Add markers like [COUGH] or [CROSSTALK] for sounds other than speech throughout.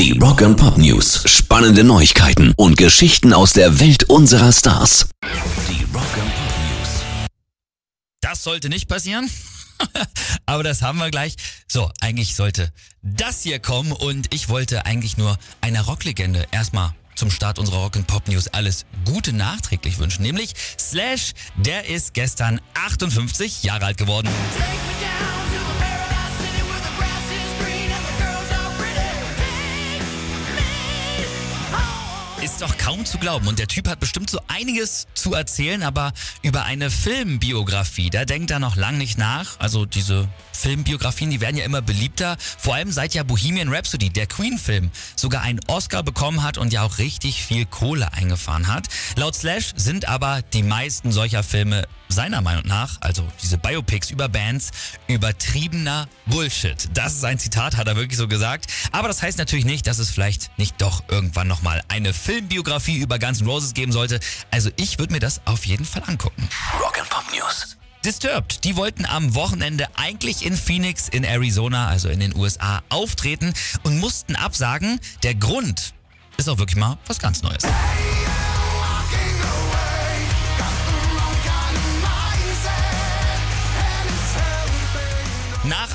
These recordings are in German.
Die Rock and Pop News. Spannende Neuigkeiten und Geschichten aus der Welt unserer Stars. Die Rock and Pop News. Das sollte nicht passieren. [LAUGHS] Aber das haben wir gleich. So, eigentlich sollte das hier kommen und ich wollte eigentlich nur einer Rocklegende erstmal zum Start unserer Rock and Pop News alles Gute nachträglich wünschen. Nämlich Slash, der ist gestern 58 Jahre alt geworden. Take me down Ist doch kaum zu glauben. Und der Typ hat bestimmt so einiges zu erzählen, aber über eine Filmbiografie, da denkt er noch lang nicht nach. Also diese Filmbiografien, die werden ja immer beliebter. Vor allem seit ja Bohemian Rhapsody, der Queen-Film, sogar einen Oscar bekommen hat und ja auch richtig viel Kohle eingefahren hat. Laut Slash sind aber die meisten solcher Filme seiner Meinung nach, also diese Biopics über Bands, übertriebener Bullshit. Das ist ein Zitat, hat er wirklich so gesagt. Aber das heißt natürlich nicht, dass es vielleicht nicht doch irgendwann nochmal eine Filmbiografie über Guns N' Roses geben sollte. Also ich würde mir das auf jeden Fall angucken. Rock and Pop News. Disturbed, die wollten am Wochenende eigentlich in Phoenix in Arizona, also in den USA, auftreten und mussten absagen. Der Grund ist auch wirklich mal was ganz Neues.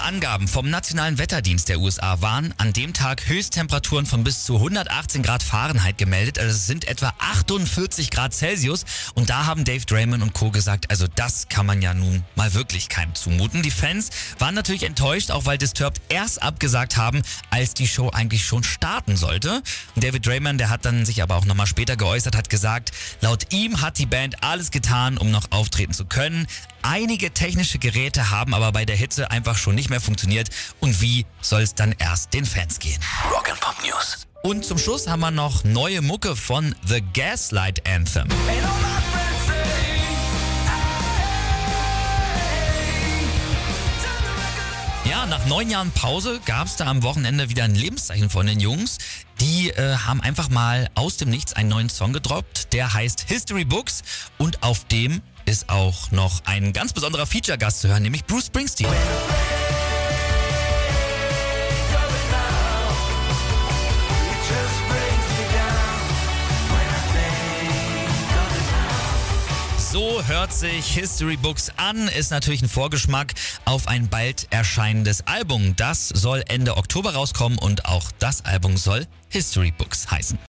Angaben vom Nationalen Wetterdienst der USA waren an dem Tag Höchsttemperaturen von bis zu 118 Grad Fahrenheit gemeldet. Also es sind etwa 48 Grad Celsius. Und da haben Dave Draymond und Co. gesagt, also das kann man ja nun mal wirklich keinem zumuten. Die Fans waren natürlich enttäuscht, auch weil Disturbed erst abgesagt haben, als die Show eigentlich schon starten sollte. Und David Draymond, der hat dann sich aber auch nochmal später geäußert, hat gesagt, laut ihm hat die Band alles getan, um noch auftreten zu können. Einige technische Geräte haben aber bei der Hitze einfach schon nicht mehr funktioniert. Und wie soll es dann erst den Fans gehen? Rock and Pop News. Und zum Schluss haben wir noch neue Mucke von The Gaslight Anthem. Ja, nach neun Jahren Pause gab es da am Wochenende wieder ein Lebenszeichen von den Jungs. Die äh, haben einfach mal aus dem Nichts einen neuen Song gedroppt, der heißt History Books und auf dem ist auch noch ein ganz besonderer Feature-Gast zu hören, nämlich Bruce Springsteen. Hört sich History Books an, ist natürlich ein Vorgeschmack auf ein bald erscheinendes Album. Das soll Ende Oktober rauskommen und auch das Album soll History Books heißen.